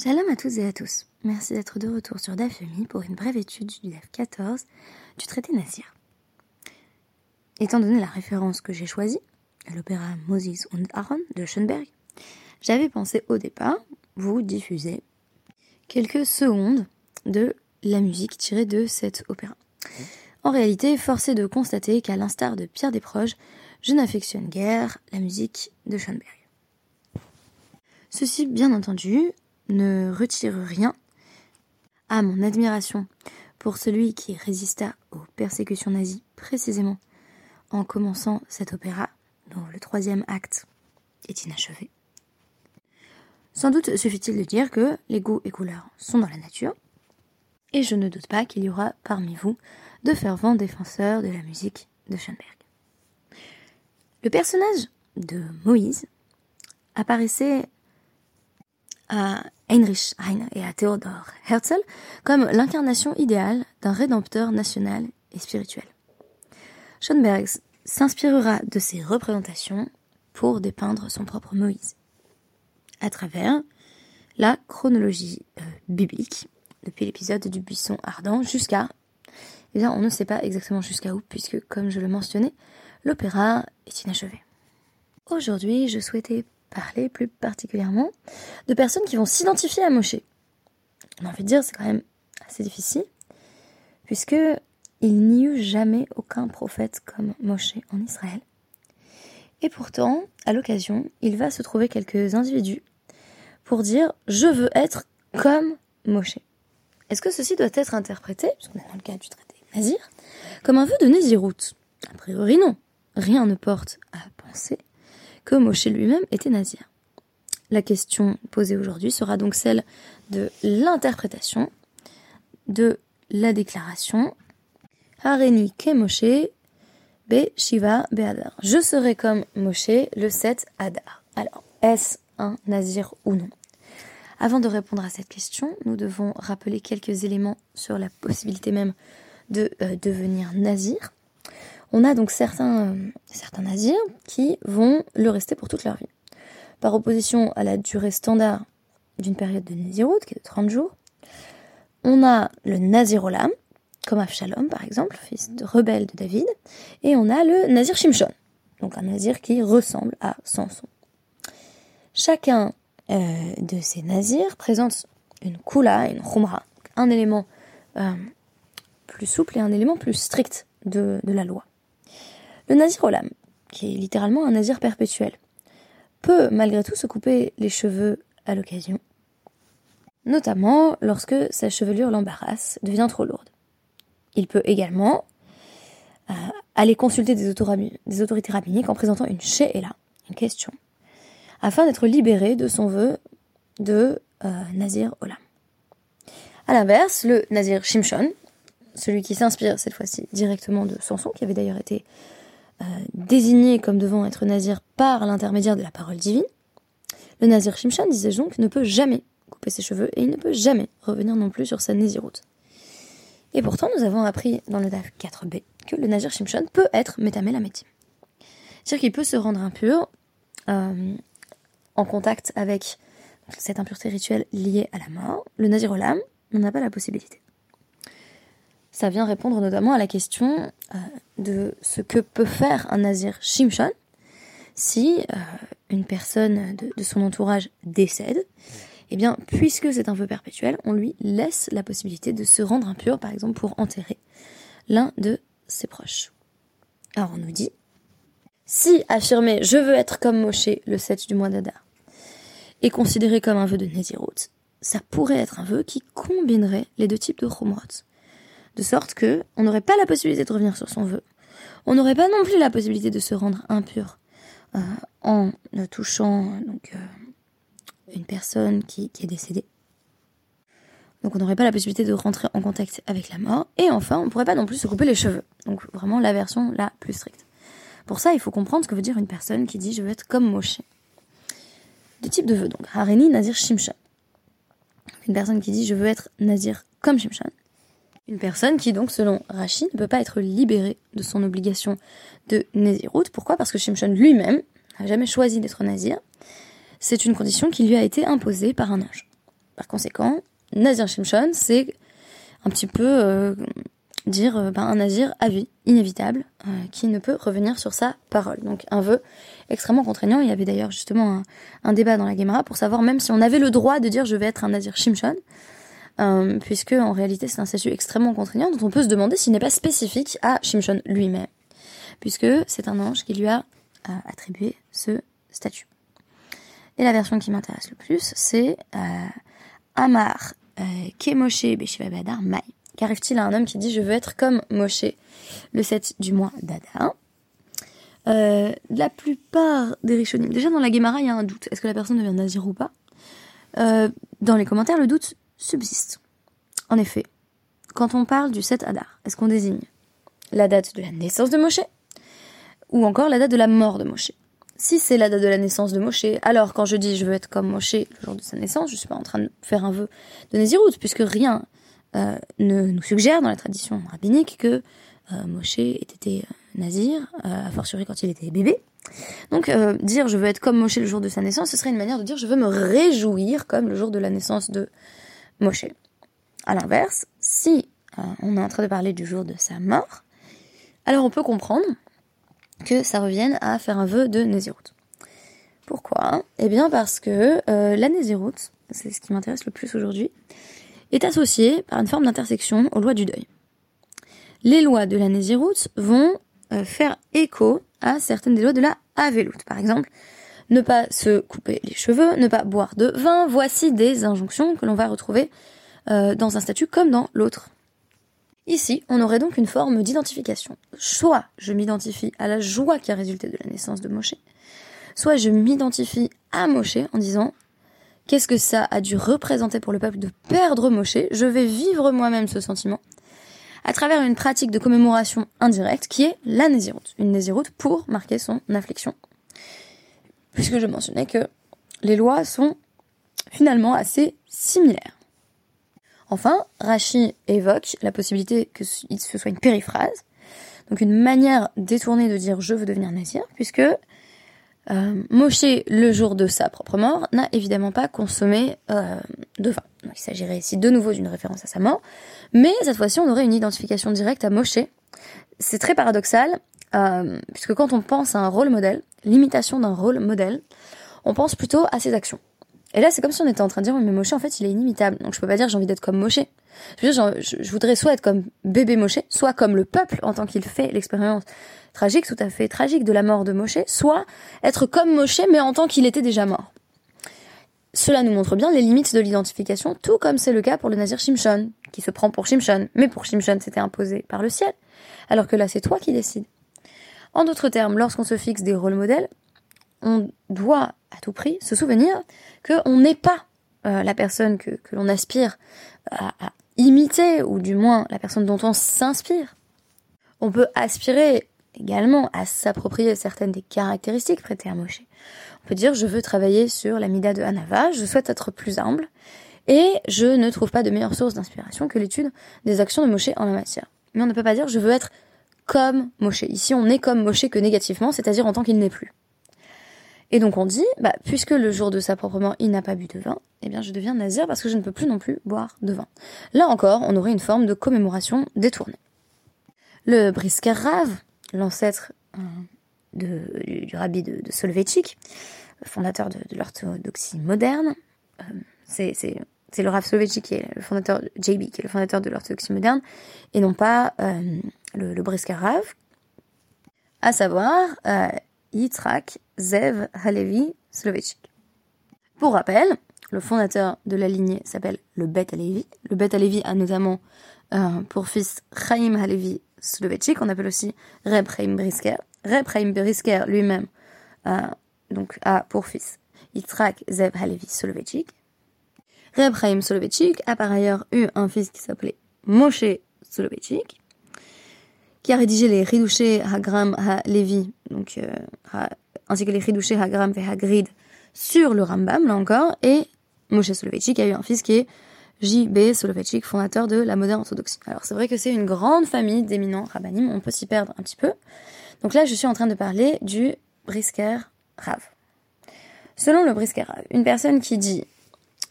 Shalom à toutes et à tous. Merci d'être de retour sur DAFEMI pour une brève étude du DAF 14 du traité Nazir. Étant donné la référence que j'ai choisie, l'opéra Moses und Aaron de Schoenberg, j'avais pensé au départ vous diffuser quelques secondes de la musique tirée de cet opéra. En réalité, force est de constater qu'à l'instar de Pierre Desproges, je n'affectionne guère la musique de Schoenberg. Ceci, bien entendu, ne retire rien à mon admiration pour celui qui résista aux persécutions nazies précisément en commençant cet opéra dont le troisième acte est inachevé. Sans doute suffit-il de dire que les goûts et couleurs sont dans la nature, et je ne doute pas qu'il y aura parmi vous de fervents défenseurs de la musique de Schoenberg. Le personnage de Moïse apparaissait à Heinrich Heine et à Theodor Herzl comme l'incarnation idéale d'un rédempteur national et spirituel. Schoenberg s'inspirera de ces représentations pour dépeindre son propre Moïse, à travers la chronologie euh, biblique, depuis l'épisode du buisson ardent jusqu'à... Eh bien, on ne sait pas exactement jusqu'à où, puisque, comme je le mentionnais, l'opéra est inachevé. Aujourd'hui, je souhaitais parler plus particulièrement de personnes qui vont s'identifier à Moshe. On a envie de dire, c'est quand même assez difficile, puisque il n'y eut jamais aucun prophète comme Moshe en Israël. Et pourtant, à l'occasion, il va se trouver quelques individus pour dire je veux être comme Moshe. Est-ce que ceci doit être interprété, puisqu'on est dans le cas du traité Nazir, comme un vœu de Néziroute A priori non. Rien ne porte à penser que Moshe lui-même était nazir. La question posée aujourd'hui sera donc celle de l'interprétation de la déclaration Hareni ke Moshe be. Je serai comme Moshe le 7 Adar. Alors, est-ce un nazir ou non? Avant de répondre à cette question, nous devons rappeler quelques éléments sur la possibilité même de euh, devenir nazir. On a donc certains, euh, certains nazirs qui vont le rester pour toute leur vie. Par opposition à la durée standard d'une période de naziroute, qui est de 30 jours, on a le nazirolam, comme Avshalom par exemple, fils de rebelle de David, et on a le nazir Shimshon, donc un nazir qui ressemble à Samson. Chacun euh, de ces nazirs présente une kula une khumra, un élément euh, plus souple et un élément plus strict de la loi. Le nazir olam, qui est littéralement un nazir perpétuel, peut malgré tout se couper les cheveux à l'occasion, notamment lorsque sa chevelure l'embarrasse, devient trop lourde. Il peut également euh, aller consulter des, autorités rabbiniques en présentant une là, une question, afin d'être libéré de son vœu de euh, Nazir Olam. A l'inverse, le Nazir Shimshon, celui qui s'inspire cette fois-ci directement de Samson, qui avait d'ailleurs été euh, désigné comme devant être nazir par l'intermédiaire de la parole divine, le nazir Shimshan, disais-je donc, ne peut jamais couper ses cheveux et il ne peut jamais revenir non plus sur sa naziroute. Et pourtant, nous avons appris dans le DAF 4b que le nazir Shimshon peut être métamelamétim. C'est-à-dire qu'il peut se rendre impur euh, en contact avec cette impureté rituelle liée à la mort. Le nazir olam n'en a pas la possibilité ça vient répondre notamment à la question euh, de ce que peut faire un nazir Shimshon si euh, une personne de, son entourage décède. Eh bien, puisque c'est un vœu perpétuel, on lui laisse la possibilité de se rendre impur, par exemple, pour enterrer l'un de ses proches. Alors on nous dit, si affirmer je veux être comme Moshe le 7 du mois d'Adar est considéré comme un vœu de Nézirut, ça pourrait être un vœu qui combinerait les deux types de Chumrot de sorte que on n'aurait pas la possibilité de revenir sur son vœu. On n'aurait pas non plus la possibilité de se rendre impur euh, en touchant donc euh, une personne qui, est décédée. Donc on n'aurait pas la possibilité de rentrer en contact avec la mort. Et enfin, on ne pourrait pas non plus se couper les cheveux. Donc vraiment la version la plus stricte. Pour ça, il faut comprendre ce que veut dire une personne qui dit je veux être comme Moshe. Deux types de vœux, donc Hareni, Nazir, Shimshon. Une personne qui dit je veux être Nazir comme Shimshon. Une personne qui, donc, selon Rachid, ne peut pas être libérée de son obligation de Nézirut. Pourquoi? Parce que Shimshon lui-même n'a jamais choisi d'être Nazir. C'est une condition qui lui a été imposée par un ange. par conséquent, Nazir Shimshon, c'est un petit peu euh, dire euh, ben, un Nazir à vie, inévitable, euh, qui ne peut revenir sur sa parole. Donc un vœu extrêmement contraignant. Il y avait d'ailleurs justement un, débat dans la Gemara pour savoir même si on avait le droit de dire je vais être un Nazir Shimshon, puisque en réalité c'est un statut extrêmement contraignant dont on peut se demander s'il n'est pas spécifique à Shimshon lui-même, puisque c'est un ange qui lui a attribué ce statut. Et la version qui m'intéresse le plus, c'est Amar euh, Kemoshe Badar Mai. Qu'arrive-t-il à un homme qui dit je veux être comme Moshe le 7 du mois d'Adar euh, La plupart des Rishonim, déjà dans la Gemara il y a un doute, est-ce que la personne devient nazir ou pas? Euh, Dans les commentaires le doute subsiste. En effet, quand on parle du 7 Adar, est-ce qu'on désigne la date de la naissance de Moshe ou encore la date de la mort de Moshe? Si c'est la date de la naissance de Moshe, alors quand je dis je veux être comme Moshe le jour de sa naissance, je suis pas en train de faire un vœu de Nézirut, puisque rien euh, ne nous suggère dans la tradition rabbinique que euh, Moshe ait été euh, nazir, euh, a fortiori quand il était bébé. Donc dire je veux être comme Moshe le jour de sa naissance, ce serait une manière de dire je veux me réjouir comme le jour de la naissance de Moshe. À l'inverse, si on est en train de parler du jour de sa mort, alors on peut comprendre que ça revienne à faire un vœu de Nézirut. Pourquoi? Eh bien parce que euh, la Nézirut, c'est ce qui m'intéresse le plus aujourd'hui, est associée par une forme d'intersection aux lois du deuil. Les lois de la Nézirut vont euh, faire écho à certaines des lois de la Avelut. Par exemple, ne pas se couper les cheveux, ne pas boire de vin, voici des injonctions que l'on va retrouver euh, dans un statut comme dans l'autre. Ici, on aurait donc une forme d'identification. Soit je m'identifie à la joie qui a résulté de la naissance de Moshe, soit je m'identifie à Moshe en disant qu'est-ce que ça a dû représenter pour le peuple de perdre Moshe, je vais vivre moi-même ce sentiment à travers une pratique de commémoration indirecte qui est la Nézirut. Une Nézirut pour marquer son affliction. Puisque je mentionnais que les lois sont finalement assez similaires. Enfin, Rachi évoque la possibilité que ce soit une périphrase, donc une manière détournée de dire je veux devenir nazir, puisque euh, Moshe, le jour de sa propre mort, n'a évidemment pas consommé euh, de vin. Il s'agirait ici de nouveau d'une référence à sa mort, mais cette fois-ci on aurait une identification directe à Moshe. C'est très paradoxal, euh, puisque quand on pense à un rôle modèle, l'imitation d'un rôle modèle, on pense plutôt à ses actions. Et là, c'est comme si on était en train de dire, mais Moshe, en fait, il est inimitable. Donc, je peux pas dire j'ai envie d'être comme Moshe. Je veux dire, je, voudrais soit être comme bébé Moshe, soit comme le peuple en tant qu'il fait l'expérience tragique, tout à fait tragique de la mort de Moshe, soit être comme Moshe, mais en tant qu'il était déjà mort. Cela nous montre bien les limites de l'identification, tout comme c'est le cas pour le Nazir Shimshon, qui se prend pour Shimshon, mais pour Shimshon c'était imposé par le ciel, alors que là c'est toi qui décides. En d'autres termes, lorsqu'on se fixe des rôles modèles, on doit à tout prix se souvenir qu'on n'est pas euh, la personne que, l'on aspire à, imiter, ou du moins la personne dont on s'inspire. On peut aspirer également à s'approprier certaines des caractéristiques prêtées à Moshe. On peut dire je veux travailler sur la Mida de Hanava, je souhaite être plus humble, et je ne trouve pas de meilleure source d'inspiration que l'étude des actions de Moshe en la matière. Mais on ne peut pas dire je veux être comme Moshe. Ici on est comme Moshe que négativement, c'est-à-dire en tant qu'il n'est plus. Et donc on dit, bah, puisque le jour de sa propre mort, il n'a pas bu de vin, eh bien je deviens nazir parce que je ne peux plus non plus boire de vin. Là encore, on aurait une forme de commémoration détournée. Le Brisker Rav, l'ancêtre euh, du, rabbi de, de fondateur de, l'orthodoxie moderne, euh, c'est le Rav Soloveitchik qui est le fondateur, JB, qui est le fondateur de l'orthodoxie moderne, et non pas euh, le, le Brisker Rav, à savoir Yitzhak Zev Halevi Soloveitchik. Pour rappel, le fondateur de la lignée s'appelle le Bet Halevi. Le Bet Halevi a notamment euh, pour fils Chaim Halevi Soloveitchik, on appelle aussi Reb Chaim Brisker. Reb Chaim Brisker lui-même euh, donc a pour fils Yitzhak Zev Halevi Soloveitchik. Reb Chaim Soloveitchik a par ailleurs eu un fils qui s'appelait Moshe Soloveitchik qui a rédigé les Ridouché Hagram Ha-Levi, donc, euh, ainsi que les Ridouché Hagram et Hagrid sur le Rambam, là encore, et Moshe Soloveitchik a eu un fils qui est J.B. Soloveitchik, fondateur de la moderne orthodoxie. Alors c'est vrai que c'est une grande famille d'éminents rabbinim, on peut s'y perdre un petit peu. Donc là, je suis en train de parler du Brisker Rav. Selon le Brisker Rav, une personne qui dit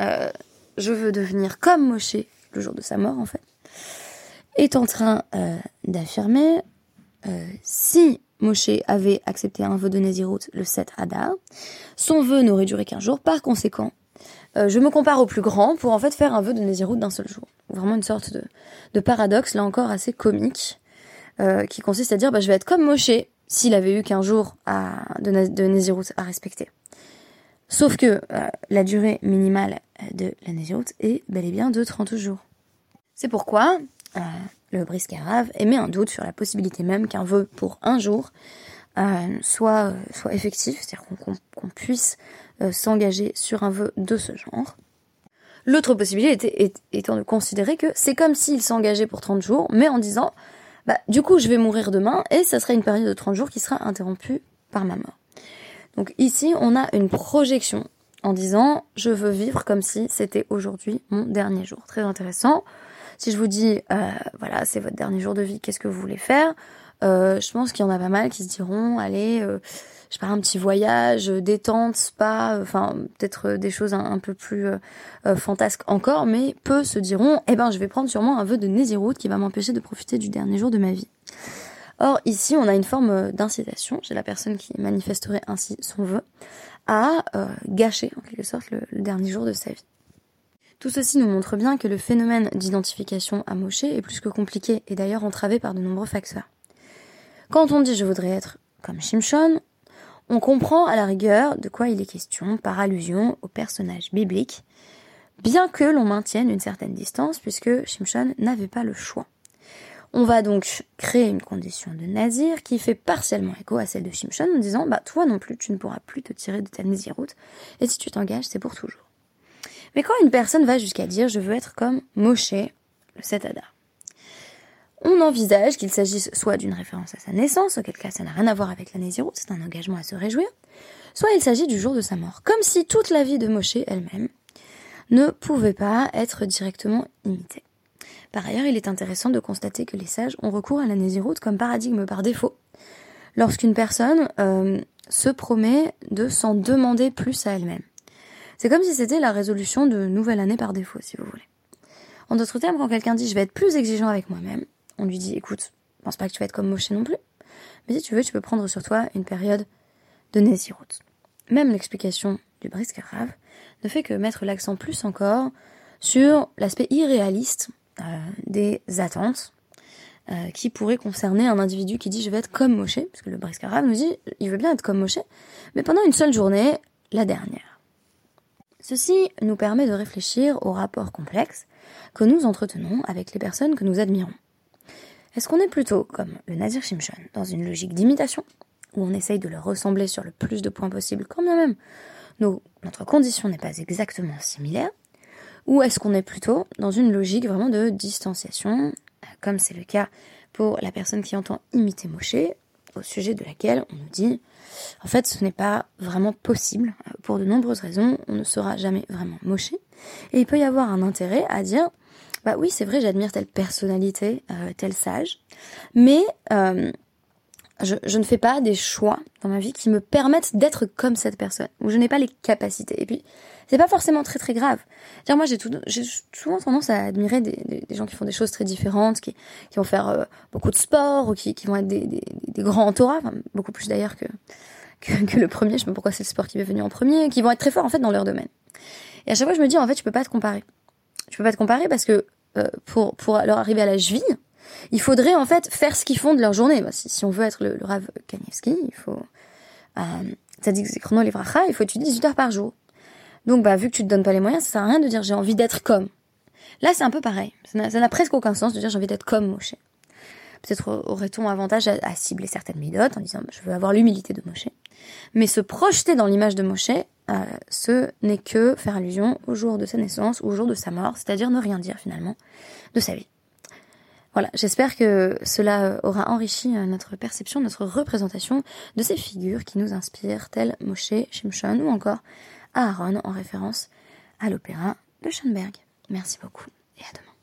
euh, je veux devenir comme Moshe le jour de sa mort en fait, est en train euh, d'affirmer euh, si Moshe avait accepté un vœu de Nézirut le 7 Hadar, son vœu n'aurait duré qu'un jour. Par conséquent, euh, je me compare au plus grand pour en fait faire un vœu de Nézirut d'un seul jour. Vraiment une sorte de, de paradoxe, là encore assez comique, euh, qui consiste à dire bah, je vais être comme Moshe s'il avait eu qu'un jour à, de, de à respecter. Sauf que euh, la durée minimale de la Nézirut est bel et bien de 30 jours. C'est pourquoi euh, le briscarave émet un doute sur la possibilité même qu'un vœu pour un jour euh, soit, effectif, c'est-à-dire qu'on puisse euh, s'engager sur un vœu de ce genre. L'autre possibilité étant de considérer que c'est comme s'il s'engageait pour 30 jours, mais en disant, bah, du coup, je vais mourir demain, et ça sera une période de 30 jours qui sera interrompue par ma mort. Donc ici, on a une projection en disant, je veux vivre comme si c'était aujourd'hui mon dernier jour. Très intéressant. Si je vous dis, euh, voilà, c'est votre dernier jour de vie, qu'est-ce que vous voulez faire? Euh, Je pense qu'il y en a pas mal qui se diront, allez, euh, je pars un petit voyage, détente, spa, enfin peut-être des choses un, peu plus fantasques encore, mais peu se diront, eh ben je vais prendre sûrement un vœu de Nézirut qui va m'empêcher de profiter du dernier jour de ma vie. Or, ici, on a une forme d'incitation chez la personne qui manifesterait ainsi son vœu à gâcher, en quelque sorte, le dernier jour de sa vie. Tout ceci nous montre bien que le phénomène d'identification à Moshe est plus que compliqué et d'ailleurs entravé par de nombreux facteurs. Quand on dit je voudrais être comme Shimshon, on comprend à la rigueur de quoi il est question par allusion au personnage biblique, bien que l'on maintienne une certaine distance puisque Shimshon n'avait pas le choix. On va donc créer une condition de nazir qui fait partiellement écho à celle de Shimshon en disant bah toi non plus tu ne pourras plus te tirer de ta naziroute et si tu t'engages c'est pour toujours. Mais quand une personne va jusqu'à dire je veux être comme Moshe, le Setada, on envisage qu'il s'agisse soit d'une référence à sa naissance, auquel cas ça n'a rien à voir avec la Nézirut, c'est un engagement à se réjouir, soit il s'agit du jour de sa mort, comme si toute la vie de Moshe elle-même ne pouvait pas être directement imitée. Par ailleurs, il est intéressant de constater que les sages ont recours à la Nézirut comme paradigme par défaut. Lorsqu'une personne euh, se promet de s'en demander plus à elle-même. C'est comme si c'était la résolution de nouvelle année par défaut, si vous voulez. En d'autres termes, quand quelqu'un dit je vais être plus exigeant avec moi-même, on lui dit écoute, pense pas que tu vas être comme Moshe non plus. Mais si tu veux, tu peux prendre sur toi une période de Nézirut. Même l'explication du Briskarav ne fait que mettre l'accent plus encore sur l'aspect irréaliste des attentes euh, qui pourraient concerner un individu qui dit je vais être comme Moshe, parce que le Briskarav nous dit il veut bien être comme Moshe, mais pendant une seule journée, la dernière. Ceci nous permet de réfléchir au rapport complexe que nous entretenons avec les personnes que nous admirons. Est-ce qu'on est plutôt comme le Nazir Shimshon, dans une logique d'imitation, où on essaye de leur ressembler sur le plus de points possible, quand bien même notre condition n'est pas exactement similaire, ou est-ce qu'on est plutôt dans une logique vraiment de distanciation, comme c'est le cas pour la personne qui entend imiter Moshe, au sujet de laquelle on nous dit en fait, ce n'est pas vraiment possible. Pour de nombreuses raisons, on ne sera jamais vraiment moché. Et il peut y avoir un intérêt à dire, bah oui, c'est vrai, j'admire telle personnalité, euh, tel sage, mais euh, je, je, ne fais pas des choix dans ma vie qui me permettent d'être comme cette personne, où je n'ai pas les capacités. Et puis, c'est pas forcément très très grave. Dire, moi, j'ai souvent tendance à admirer des, des, des, gens qui font des choses très différentes, qui, qui vont faire euh, beaucoup de sport, ou qui, qui vont être des, des grands entourages, beaucoup plus d'ailleurs que, que, le premier, je sais pas pourquoi c'est le sport qui m'est venu en premier, qui vont être très forts en fait dans leur domaine. Et à chaque fois, je me dis, en fait, tu peux pas te comparer. Tu peux pas te comparer parce que euh, pour, pour leur arriver à la cheville, il faudrait en fait faire ce qu'ils font de leur journée. Bah, si, si, on veut être le, le Rav Kanievski, il faut... Euh, dit que il faut étudier 18 heures par jour. Donc, bah, vu que tu te donnes pas les moyens, ça sert à rien de dire j'ai envie d'être comme. Là, c'est un peu pareil. Ça n'a presque aucun sens de dire j'ai envie d'être comme Moshe. Peut-être aurait-on avantage à, cibler certaines midotes en disant je veux avoir l'humilité de Moshe. Mais se projeter dans l'image de Moshe, euh, ce n'est que faire allusion au jour de sa naissance ou au jour de sa mort, c'est-à-dire ne rien dire finalement de sa vie. Voilà, j'espère que cela aura enrichi euh, notre perception, notre représentation de ces figures qui nous inspirent, telles Moshe, Shimshon ou encore Aaron en référence à l'opéra de Schoenberg. Merci beaucoup et à demain.